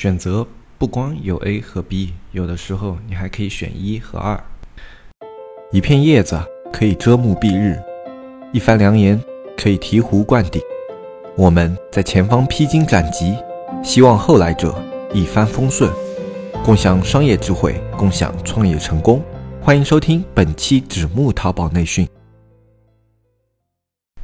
选择不光有 A 和 B，有的时候你还可以选一和二。一片叶子可以遮目蔽日，一番良言可以醍醐灌顶。我们在前方披荆斩棘，希望后来者一帆风顺，共享商业智慧，共享创业成功。欢迎收听本期纸木淘宝内训。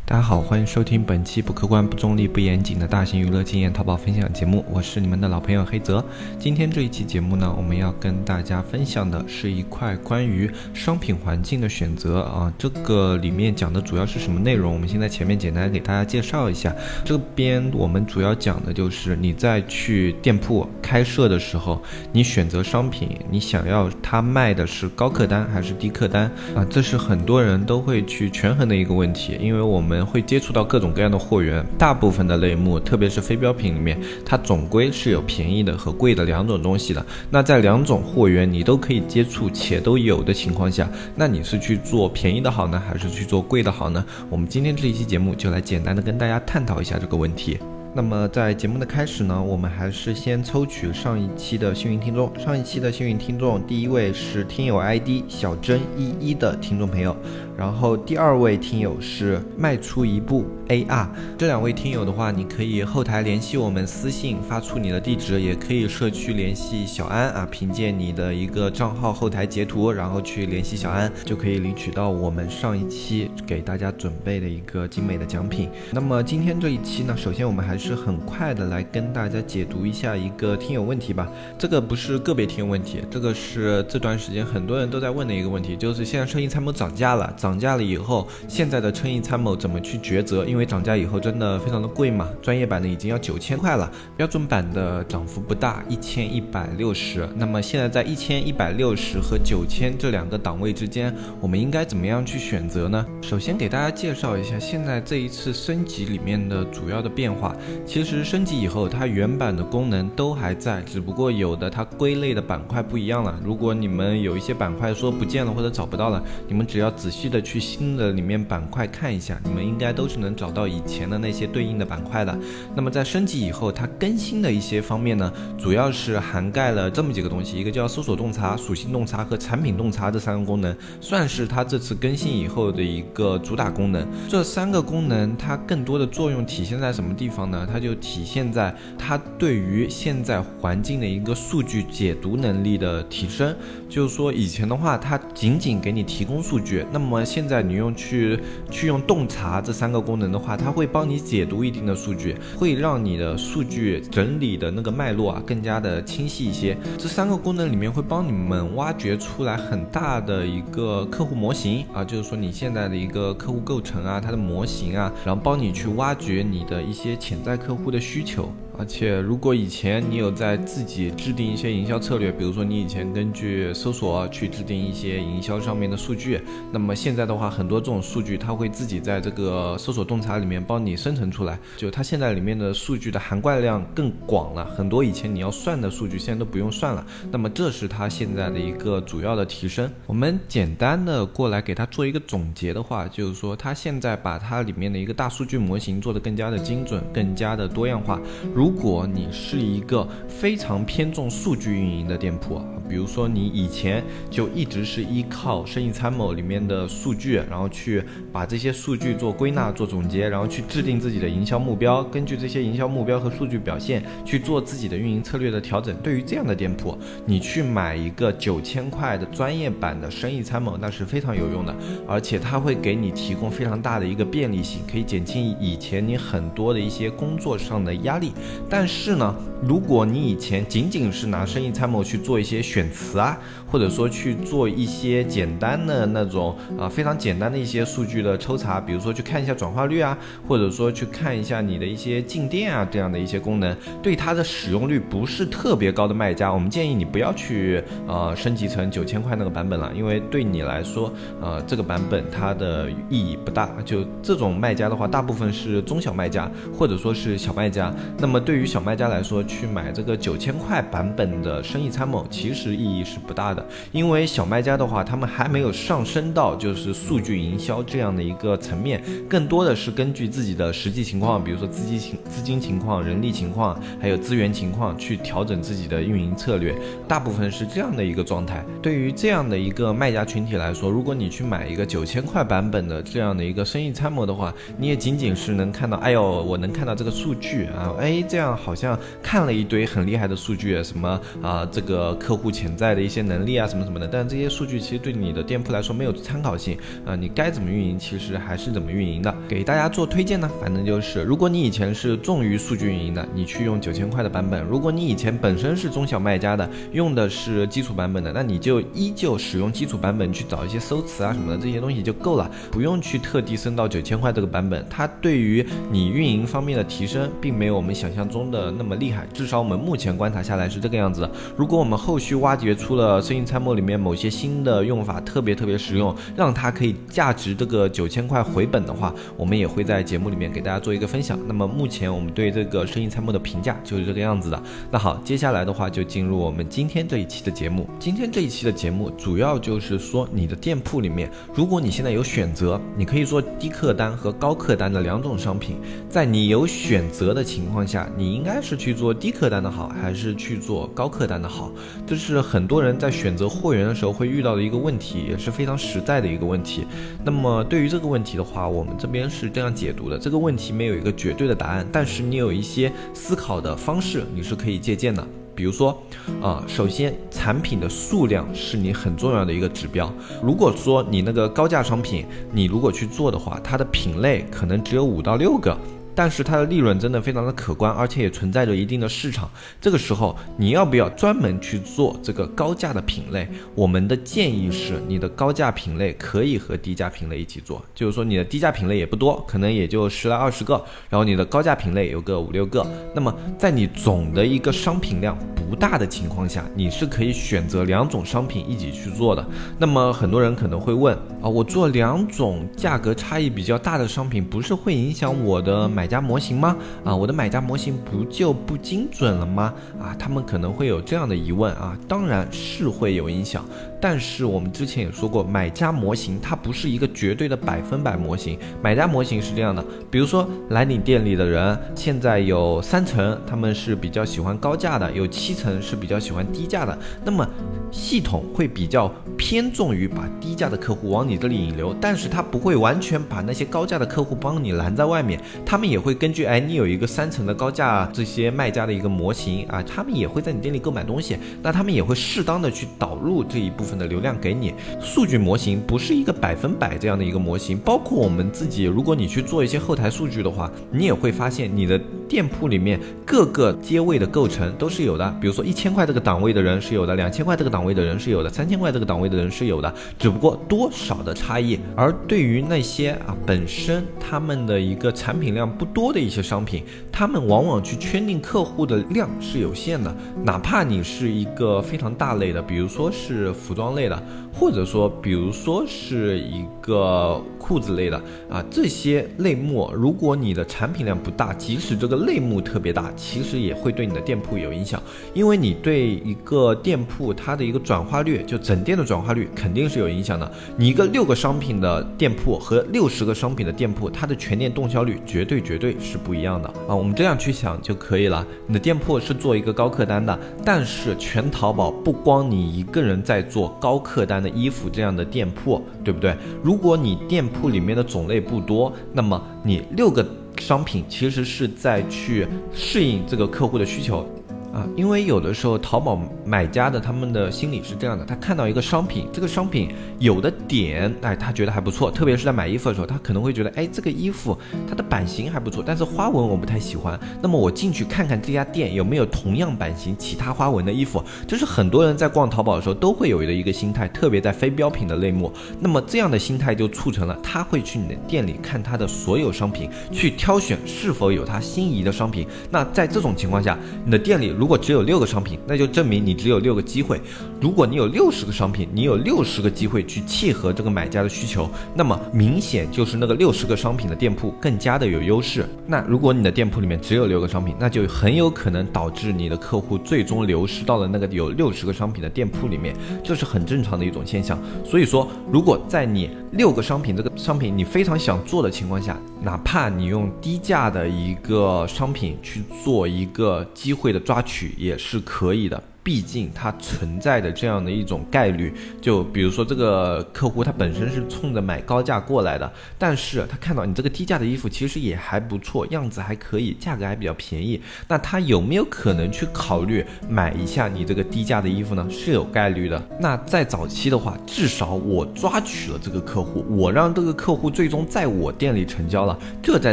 大家好，欢迎收听本期不客观、不中立、不严谨的大型娱乐经验淘宝分享节目，我是你们的老朋友黑泽。今天这一期节目呢，我们要跟大家分享的是一块关于商品环境的选择啊，这个里面讲的主要是什么内容？我们先在前面简单给大家介绍一下。这边我们主要讲的就是你在去店铺开设的时候，你选择商品，你想要它卖的是高客单还是低客单啊？这是很多人都会去权衡的一个问题，因为我们。会接触到各种各样的货源，大部分的类目，特别是非标品里面，它总归是有便宜的和贵的两种东西的。那在两种货源你都可以接触且都有的情况下，那你是去做便宜的好呢，还是去做贵的好呢？我们今天这一期节目就来简单的跟大家探讨一下这个问题。那么在节目的开始呢，我们还是先抽取上一期的幸运听众。上一期的幸运听众，第一位是听友 ID 小珍一一的听众朋友。然后第二位听友是迈出一步 AR，这两位听友的话，你可以后台联系我们私信发出你的地址，也可以社区联系小安啊，凭借你的一个账号后台截图，然后去联系小安，就可以领取到我们上一期给大家准备的一个精美的奖品。那么今天这一期呢，首先我们还是很快的来跟大家解读一下一个听友问题吧。这个不是个别听友问题，这个是这段时间很多人都在问的一个问题，就是现在生意参谋涨价了。涨价了以后，现在的称益参谋怎么去抉择？因为涨价以后真的非常的贵嘛。专业版的已经要九千块了，标准版的涨幅不大，一千一百六十。那么现在在一千一百六十和九千这两个档位之间，我们应该怎么样去选择呢？首先给大家介绍一下现在这一次升级里面的主要的变化。其实升级以后，它原版的功能都还在，只不过有的它归类的板块不一样了。如果你们有一些板块说不见了或者找不到了，你们只要仔细的。去新的里面板块看一下，你们应该都是能找到以前的那些对应的板块的。那么在升级以后，它更新的一些方面呢，主要是涵盖了这么几个东西，一个叫搜索洞察、属性洞察和产品洞察这三个功能，算是它这次更新以后的一个主打功能。这三个功能它更多的作用体现在什么地方呢？它就体现在它对于现在环境的一个数据解读能力的提升。就是说以前的话，它仅仅给你提供数据，那么现在你用去去用洞察这三个功能的话，它会帮你解读一定的数据，会让你的数据整理的那个脉络啊更加的清晰一些。这三个功能里面会帮你们挖掘出来很大的一个客户模型啊，就是说你现在的一个客户构成啊，它的模型啊，然后帮你去挖掘你的一些潜在客户的需求。而且，如果以前你有在自己制定一些营销策略，比如说你以前根据搜索去制定一些营销上面的数据，那么现在的话，很多这种数据它会自己在这个搜索洞察里面帮你生成出来，就它现在里面的数据的涵盖量更广了，很多以前你要算的数据现在都不用算了。那么这是它现在的一个主要的提升。我们简单的过来给它做一个总结的话，就是说它现在把它里面的一个大数据模型做得更加的精准，更加的多样化。如如果你是一个非常偏重数据运营的店铺啊，比如说你以前就一直是依靠生意参谋里面的数据，然后去把这些数据做归纳、做总结，然后去制定自己的营销目标，根据这些营销目标和数据表现去做自己的运营策略的调整。对于这样的店铺，你去买一个九千块的专业版的生意参谋，那是非常有用的，而且它会给你提供非常大的一个便利性，可以减轻以前你很多的一些工作上的压力。但是呢，如果你以前仅仅是拿生意参谋去做一些选词啊，或者说去做一些简单的那种啊非常简单的一些数据的抽查，比如说去看一下转化率啊，或者说去看一下你的一些进店啊这样的一些功能，对它的使用率不是特别高的卖家，我们建议你不要去呃升级成九千块那个版本了，因为对你来说，呃这个版本它的意义不大。就这种卖家的话，大部分是中小卖家或者说是小卖家，那么。对于小卖家来说，去买这个九千块版本的生意参谋，其实意义是不大的，因为小卖家的话，他们还没有上升到就是数据营销这样的一个层面，更多的是根据自己的实际情况，比如说资金情、资金情况、人力情况，还有资源情况去调整自己的运营策略，大部分是这样的一个状态。对于这样的一个卖家群体来说，如果你去买一个九千块版本的这样的一个生意参谋的话，你也仅仅是能看到，哎呦，我能看到这个数据啊，哎，这样好像看了一堆很厉害的数据，什么啊，这个客户潜在的一些能力力啊，什么什么的，但这些数据其实对你的店铺来说没有参考性啊，你该怎么运营，其实还是怎么运营的。给大家做推荐呢，反正就是，如果你以前是重于数据运营的，你去用九千块的版本；如果你以前本身是中小卖家的，用的是基础版本的，那你就依旧使用基础版本去找一些搜词啊什么的这些东西就够了，不用去特地升到九千块这个版本。它对于你运营方面的提升，并没有我们想象中的那么厉害。至少我们目前观察下来是这个样子。如果我们后续挖掘出了生生意参谋里面某些新的用法，特别特别实用，让它可以价值这个九千块回本的话，我们也会在节目里面给大家做一个分享。那么目前我们对这个生意参谋的评价就是这个样子的。那好，接下来的话就进入我们今天这一期的节目。今天这一期的节目主要就是说，你的店铺里面，如果你现在有选择，你可以做低客单和高客单的两种商品。在你有选择的情况下，你应该是去做低客单的好，还是去做高客单的好？这是很多人在选选择货源的时候会遇到的一个问题，也是非常实在的一个问题。那么对于这个问题的话，我们这边是这样解读的：这个问题没有一个绝对的答案，但是你有一些思考的方式，你是可以借鉴的。比如说，啊，首先产品的数量是你很重要的一个指标。如果说你那个高价商品，你如果去做的话，它的品类可能只有五到六个。但是它的利润真的非常的可观，而且也存在着一定的市场。这个时候你要不要专门去做这个高价的品类？我们的建议是，你的高价品类可以和低价品类一起做，就是说你的低价品类也不多，可能也就十来二十个，然后你的高价品类有个五六个。那么在你总的一个商品量不大的情况下，你是可以选择两种商品一起去做的。那么很多人可能会问啊，我做两种价格差异比较大的商品，不是会影响我的买？买家模型吗？啊，我的买家模型不就不精准了吗？啊，他们可能会有这样的疑问啊，当然是会有影响。但是我们之前也说过，买家模型它不是一个绝对的百分百模型。买家模型是这样的，比如说来你店里的人，现在有三层他们是比较喜欢高价的，有七层是比较喜欢低价的。那么系统会比较偏重于把低价的客户往你这里引流，但是它不会完全把那些高价的客户帮你拦在外面，他们也也会根据哎你有一个三层的高价这些卖家的一个模型啊，他们也会在你店里购买东西，那他们也会适当的去导入这一部分。的流量给你，数据模型不是一个百分百这样的一个模型，包括我们自己，如果你去做一些后台数据的话，你也会发现你的店铺里面各个阶位的构成都是有的。比如说一千块这个档位的人是有的，两千块这个档位的人是有的，三千块这个档位的人是有的，只不过多少的差异。而对于那些啊本身他们的一个产品量不多的一些商品，他们往往去圈定客户的量是有限的，哪怕你是一个非常大类的，比如说是服装。类的，或者说，比如说是一个裤子类的啊，这些类目，如果你的产品量不大，即使这个类目特别大，其实也会对你的店铺有影响，因为你对一个店铺它的一个转化率，就整店的转化率肯定是有影响的。你一个六个商品的店铺和六十个商品的店铺，它的全店动销率绝对绝对是不一样的啊。我们这样去想就可以了。你的店铺是做一个高客单的，但是全淘宝不光你一个人在做。高客单衣服这样的店铺，对不对？如果你店铺里面的种类不多，那么你六个商品其实是在去适应这个客户的需求。啊，因为有的时候淘宝买家的他们的心理是这样的，他看到一个商品，这个商品有的点，哎，他觉得还不错，特别是在买衣服的时候，他可能会觉得，哎，这个衣服它的版型还不错，但是花纹我不太喜欢。那么我进去看看这家店有没有同样版型、其他花纹的衣服，这是很多人在逛淘宝的时候都会有的一个心态，特别在非标品的类目。那么这样的心态就促成了他会去你的店里看他的所有商品，去挑选是否有他心仪的商品。那在这种情况下，你的店里。如果只有六个商品，那就证明你只有六个机会；如果你有六十个商品，你有六十个机会去契合这个买家的需求，那么明显就是那个六十个商品的店铺更加的有优势。那如果你的店铺里面只有六个商品，那就很有可能导致你的客户最终流失到了那个有六十个商品的店铺里面，这是很正常的一种现象。所以说，如果在你六个商品这个商品你非常想做的情况下，哪怕你用低价的一个商品去做一个机会的抓取，也是可以的。毕竟它存在的这样的一种概率，就比如说这个客户他本身是冲着买高价过来的，但是他看到你这个低价的衣服其实也还不错，样子还可以，价格还比较便宜，那他有没有可能去考虑买一下你这个低价的衣服呢？是有概率的。那在早期的话，至少我抓取了这个客户，我让这个客户最终在我店里成交了，这在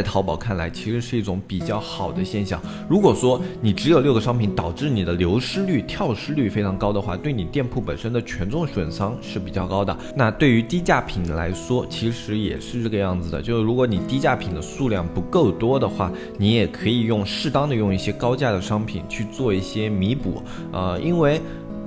淘宝看来其实是一种比较好的现象。如果说你只有六个商品，导致你的流失率跳。跳失率非常高的话，对你店铺本身的权重损伤是比较高的。那对于低价品来说，其实也是这个样子的。就是如果你低价品的数量不够多的话，你也可以用适当的用一些高价的商品去做一些弥补。呃，因为。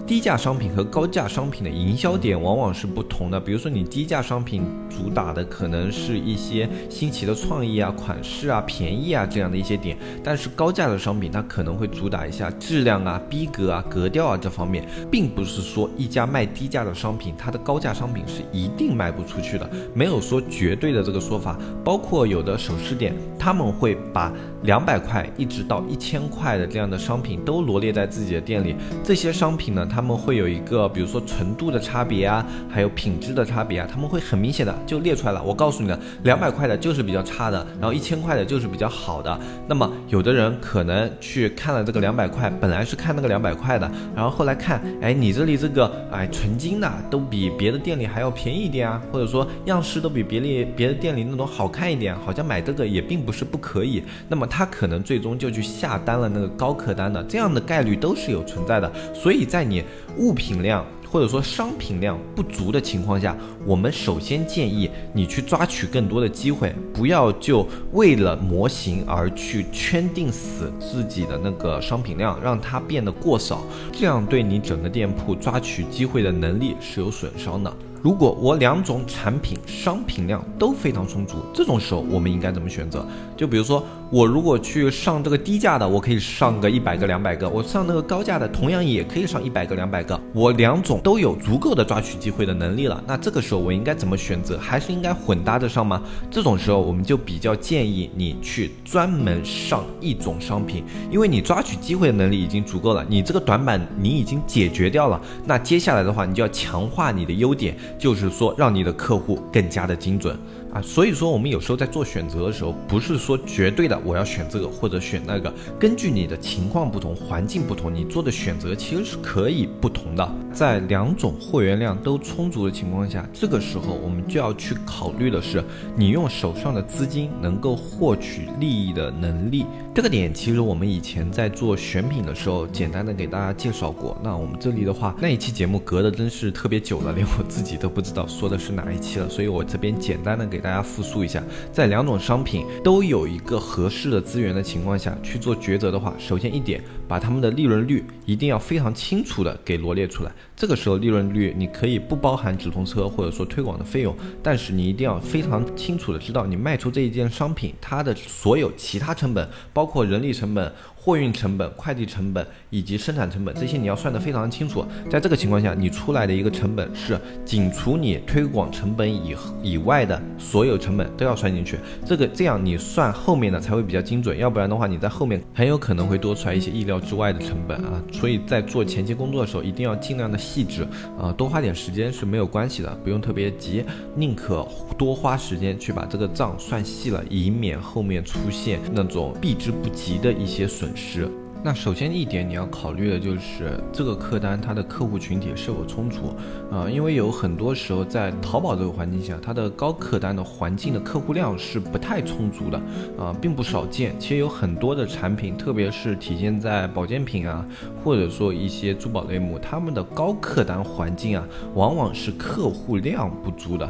低价商品和高价商品的营销点往往是不同的。比如说，你低价商品主打的可能是一些新奇的创意啊、款式啊、便宜啊这样的一些点，但是高价的商品它可能会主打一下质量啊、逼格啊、格调啊这方面，并不是说一家卖低价的商品，它的高价商品是一定卖不出去的，没有说绝对的这个说法。包括有的首饰店，他们会把两百块一直到一千块的这样的商品都罗列在自己的店里，这些商品呢，它他们会有一个，比如说纯度的差别啊，还有品质的差别啊，他们会很明显的就列出来了。我告诉你了，两百块的就是比较差的，然后一千块的就是比较好的。那么有的人可能去看了这个两百块，本来是看那个两百块的，然后后来看，哎，你这里这个哎纯金的都比别的店里还要便宜一点啊，或者说样式都比别里别的店里那种好看一点，好像买这个也并不是不可以。那么他可能最终就去下单了那个高客单的，这样的概率都是有存在的。所以在你物品量或者说商品量不足的情况下，我们首先建议你去抓取更多的机会，不要就为了模型而去圈定死自己的那个商品量，让它变得过少，这样对你整个店铺抓取机会的能力是有损伤的。如果我两种产品商品量都非常充足，这种时候我们应该怎么选择？就比如说，我如果去上这个低价的，我可以上个一百个、两百个；我上那个高价的，同样也可以上一百个、两百个。我两种都有足够的抓取机会的能力了，那这个时候我应该怎么选择？还是应该混搭着上吗？这种时候我们就比较建议你去专门上一种商品，因为你抓取机会的能力已经足够了，你这个短板你已经解决掉了。那接下来的话，你就要强化你的优点。就是说，让你的客户更加的精准。啊，所以说我们有时候在做选择的时候，不是说绝对的我要选这个或者选那个，根据你的情况不同、环境不同，你做的选择其实是可以不同的。在两种货源量都充足的情况下，这个时候我们就要去考虑的是，你用手上的资金能够获取利益的能力。这个点其实我们以前在做选品的时候，简单的给大家介绍过。那我们这里的话，那一期节目隔的真是特别久了，连我自己都不知道说的是哪一期了，所以我这边简单的给大。大家复述一下，在两种商品都有一个合适的资源的情况下去做抉择的话，首先一点，把他们的利润率一定要非常清楚的给罗列出来。这个时候利润率你可以不包含直通车或者说推广的费用，但是你一定要非常清楚的知道你卖出这一件商品它的所有其他成本，包括人力成本。货运成本、快递成本以及生产成本，这些你要算得非常清楚。在这个情况下，你出来的一个成本是仅除你推广成本以以外的所有成本都要算进去。这个这样你算后面的才会比较精准，要不然的话你在后面很有可能会多出来一些意料之外的成本啊。所以在做前期工作的时候，一定要尽量的细致啊，多花点时间是没有关系的，不用特别急，宁可多花时间去把这个账算细了，以免后面出现那种避之不及的一些损。是，那首先一点你要考虑的就是这个客单它的客户群体是否充足啊，因为有很多时候在淘宝这个环境下，它的高客单的环境的客户量是不太充足的啊，并不少见。其实有很多的产品，特别是体现在保健品啊，或者说一些珠宝类目，他们的高客单环境啊，往往是客户量不足的。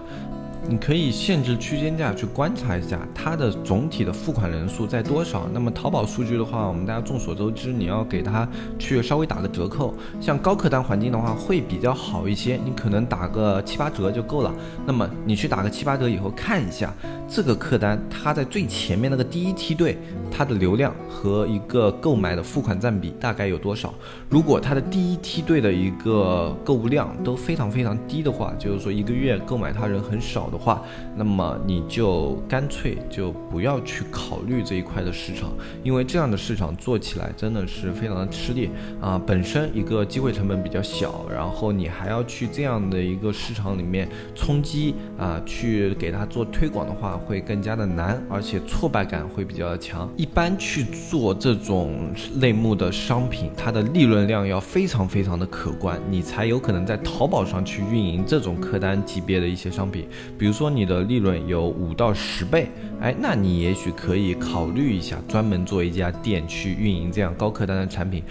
你可以限制区间价去观察一下它的总体的付款人数在多少。那么淘宝数据的话，我们大家众所周知，你要给它去稍微打个折扣。像高客单环境的话，会比较好一些，你可能打个七八折就够了。那么你去打个七八折以后，看一下这个客单它在最前面那个第一梯队，它的流量和一个购买的付款占比大概有多少？如果它的第一梯队的一个购物量都非常非常低的话，就是说一个月购买它人很少的话，那么你就干脆就不要去考虑这一块的市场，因为这样的市场做起来真的是非常的吃力啊。本身一个机会成本比较小，然后你还要去这样的一个市场里面冲击啊，去给它做推广的话，会更加的难，而且挫败感会比较的强。一般去做这种类目的商品，它的利润量要非常非常的可观，你才有可能在淘宝上去运营这种客单级别的一些商品。比如说你的利润有五到十倍，哎，那你也许可以考虑一下，专门做一家店去运营这样高客单的产品。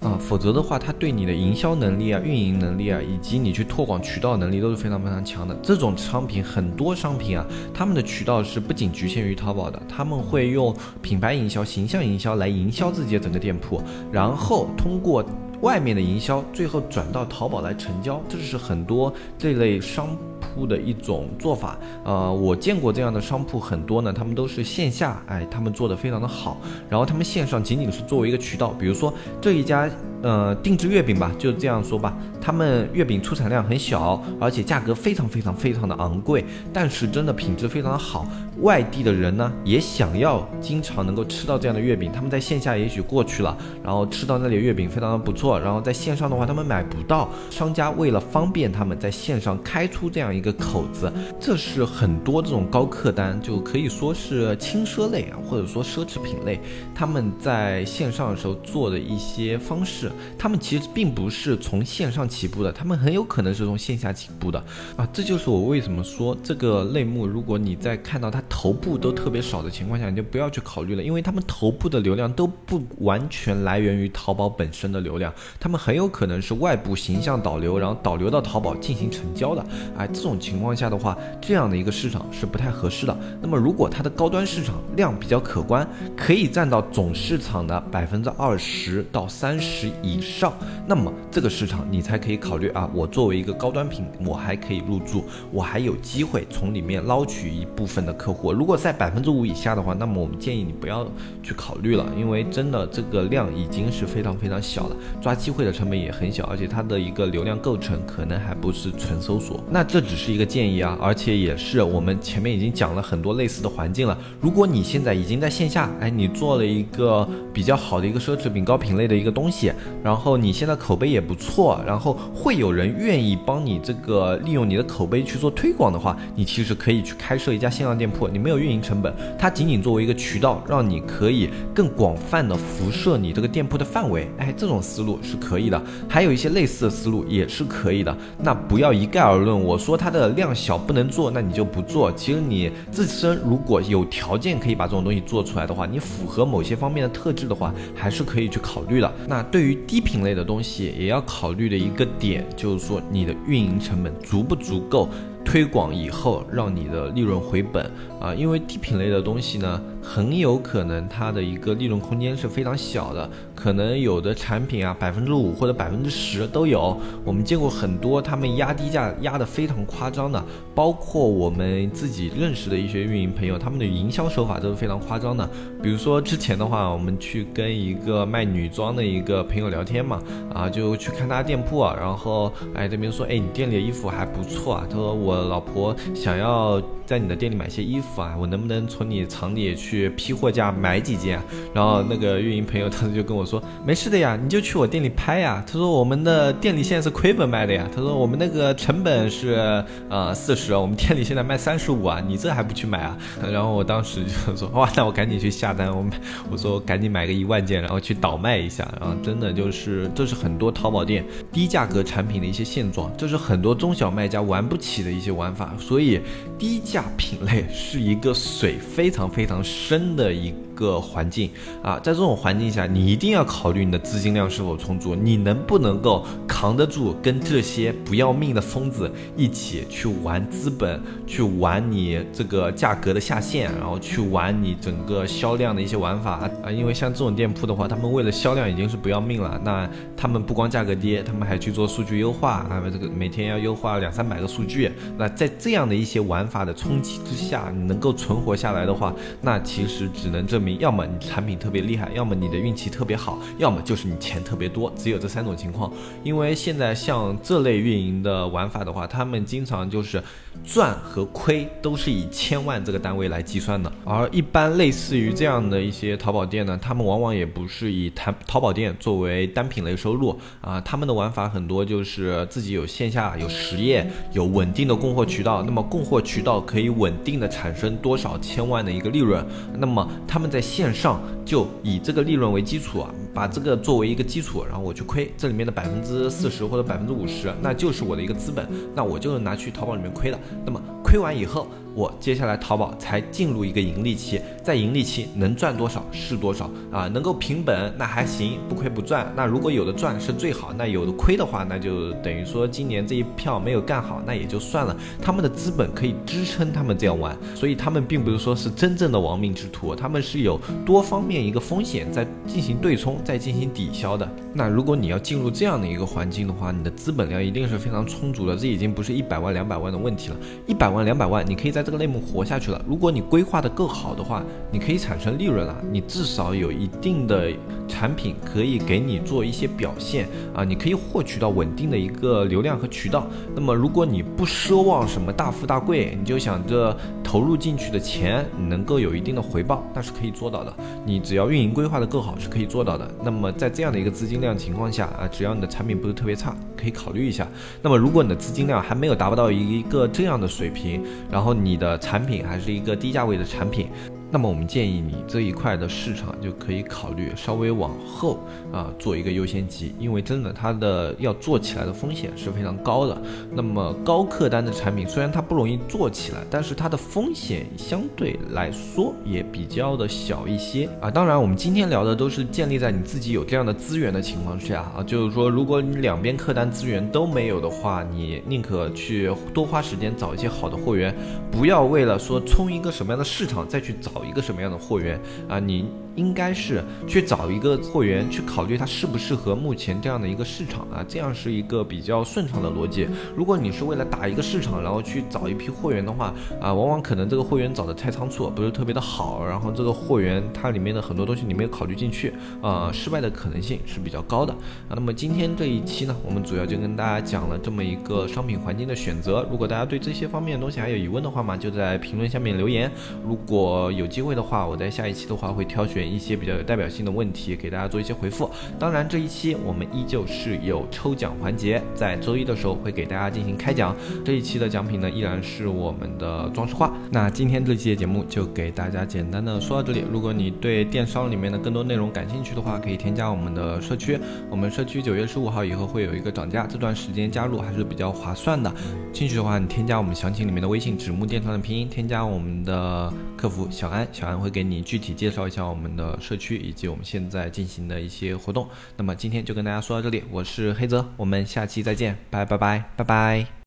啊，否则的话，它对你的营销能力啊、运营能力啊，以及你去拓广渠道能力都是非常非常强的。这种商品很多商品啊，他们的渠道是不仅局限于淘宝的，他们会用品牌营销、形象营销来营销自己的整个店铺，然后通过外面的营销，最后转到淘宝来成交。这是很多这类商。铺的一种做法，呃，我见过这样的商铺很多呢，他们都是线下，哎，他们做的非常的好，然后他们线上仅仅是作为一个渠道，比如说这一家。呃，定制月饼吧，就这样说吧。他们月饼出产量很小，而且价格非常非常非常的昂贵，但是真的品质非常的好。外地的人呢，也想要经常能够吃到这样的月饼。他们在线下也许过去了，然后吃到那里月饼非常的不错，然后在线上的话他们买不到。商家为了方便他们在线上开出这样一个口子，这是很多这种高客单，就可以说是轻奢类啊，或者说奢侈品类，他们在线上的时候做的一些方式。他们其实并不是从线上起步的，他们很有可能是从线下起步的啊！这就是我为什么说这个类目，如果你在看到它头部都特别少的情况下，你就不要去考虑了，因为他们头部的流量都不完全来源于淘宝本身的流量，他们很有可能是外部形象导流，然后导流到淘宝进行成交的。哎，这种种情况下的话，这样的一个市场是不太合适的。那么，如果它的高端市场量比较可观，可以占到总市场的百分之二十到三十。以上，那么这个市场你才可以考虑啊。我作为一个高端品，我还可以入驻，我还有机会从里面捞取一部分的客户。如果在百分之五以下的话，那么我们建议你不要去考虑了，因为真的这个量已经是非常非常小了，抓机会的成本也很小，而且它的一个流量构成可能还不是纯搜索。那这只是一个建议啊，而且也是我们前面已经讲了很多类似的环境了。如果你现在已经在线下，哎，你做了一个比较好的一个奢侈品高品类的一个东西。然后你现在口碑也不错，然后会有人愿意帮你这个利用你的口碑去做推广的话，你其实可以去开设一家线上店铺，你没有运营成本，它仅仅作为一个渠道，让你可以更广泛的辐射你这个店铺的范围，哎，这种思路是可以的，还有一些类似的思路也是可以的。那不要一概而论，我说它的量小不能做，那你就不做。其实你自身如果有条件可以把这种东西做出来的话，你符合某些方面的特质的话，还是可以去考虑的。那对于低品类的东西也要考虑的一个点，就是说你的运营成本足不足够。推广以后，让你的利润回本啊，因为低品类的东西呢，很有可能它的一个利润空间是非常小的，可能有的产品啊，百分之五或者百分之十都有。我们见过很多他们压低价压得非常夸张的，包括我们自己认识的一些运营朋友，他们的营销手法都是非常夸张的。比如说之前的话，我们去跟一个卖女装的一个朋友聊天嘛，啊，就去看他店铺啊，然后哎这边说，哎你店里的衣服还不错啊，他说我。我老婆想要在你的店里买些衣服啊，我能不能从你厂里去去批货价买几件？然后那个运营朋友当时就跟我说，没事的呀，你就去我店里拍呀。他说我们的店里现在是亏本卖的呀。他说我们那个成本是呃四十，我们店里现在卖三十五啊，你这还不去买啊？然后我当时就说哇，那我赶紧去下单，我买，我说赶紧买个一万件，然后去倒卖一下。然后真的就是这是很多淘宝店低价格产品的一些现状，这是很多中小卖家玩不起的一。一些玩法，所以低价品类是一个水非常非常深深的一。个环境啊，在这种环境下，你一定要考虑你的资金量是否充足，你能不能够扛得住跟这些不要命的疯子一起去玩资本，去玩你这个价格的下限，然后去玩你整个销量的一些玩法。啊，因为像这种店铺的话，他们为了销量已经是不要命了，那他们不光价格低，他们还去做数据优化啊，这个每天要优化两三百个数据，那在这样的一些玩法的冲击之下，你能够存活下来的话，那其实只能证明，要么你产品特别厉害，要么你的运气特别好，要么就是你钱特别多，只有这三种情况。因为现在像这类运营的玩法的话，他们经常就是赚和亏都是以千万这个单位来计算的，而一般类似于这样的一些淘宝店呢，他们往往也不是以淘淘宝店作为单品类收入啊，他们的玩法很多就是自己有线下有实业，有稳定的供货渠道，那么供货渠道可以稳定的产生多少千万的一个利润，那么他们在线上就以这个利润为基础啊。把这个作为一个基础，然后我去亏这里面的百分之四十或者百分之五十，那就是我的一个资本，那我就拿去淘宝里面亏了。那么亏完以后。我接下来淘宝才进入一个盈利期，在盈利期能赚多少是多少啊，能够平本那还行，不亏不赚。那如果有的赚是最好，那有的亏的话，那就等于说今年这一票没有干好，那也就算了。他们的资本可以支撑他们这样玩，所以他们并不是说是真正的亡命之徒，他们是有多方面一个风险在进行对冲，在进行抵消的。那如果你要进入这样的一个环境的话，你的资本量一定是非常充足的，这已经不是一百万两百万的问题了，一百万两百万你可以在。在这个类目活下去了。如果你规划的够好的话，你可以产生利润了。你至少有一定的产品可以给你做一些表现啊，你可以获取到稳定的一个流量和渠道。那么，如果你不奢望什么大富大贵，你就想着投入进去的钱能够有一定的回报，那是可以做到的。你只要运营规划的够好，是可以做到的。那么，在这样的一个资金量情况下啊，只要你的产品不是特别差，可以考虑一下。那么，如果你的资金量还没有达不到一个这样的水平，然后你你的产品还是一个低价位的产品。那么我们建议你这一块的市场就可以考虑稍微往后啊做一个优先级，因为真的它的要做起来的风险是非常高的。那么高客单的产品虽然它不容易做起来，但是它的风险相对来说也比较的小一些啊。当然，我们今天聊的都是建立在你自己有这样的资源的情况下啊，就是说如果你两边客单资源都没有的话，你宁可去多花时间找一些好的货源，不要为了说冲一个什么样的市场再去找。一个什么样的货源啊？您应该是去找一个货源，去考虑它适不适合目前这样的一个市场啊，这样是一个比较顺畅的逻辑。如果你是为了打一个市场，然后去找一批货源的话啊，往往可能这个货源找的太仓促，不是特别的好，然后这个货源它里面的很多东西你没有考虑进去啊，失败的可能性是比较高的。那么今天这一期呢，我们主要就跟大家讲了这么一个商品环境的选择。如果大家对这些方面的东西还有疑问的话嘛，就在评论下面留言。如果有机会的话，我在下一期的话会挑选一些比较有代表性的问题给大家做一些回复。当然，这一期我们依旧是有抽奖环节，在周一的时候会给大家进行开奖。这一期的奖品呢，依然是我们的装饰画。那今天这期的节目就给大家简单的说到这里。如果你对电商里面的更多内容感兴趣的话，可以添加我们的社区。我们社区九月十五号以后会有一个涨价，这段时间加入还是比较划算的。兴趣的话，你添加我们详情里面的微信“纸木电商”的拼音，添加我们的客服小安，小安。会给你具体介绍一下我们们的社区以及我们现在进行的一些活动。那么今天就跟大家说到这里，我是黑泽，我们下期再见，拜拜拜拜拜。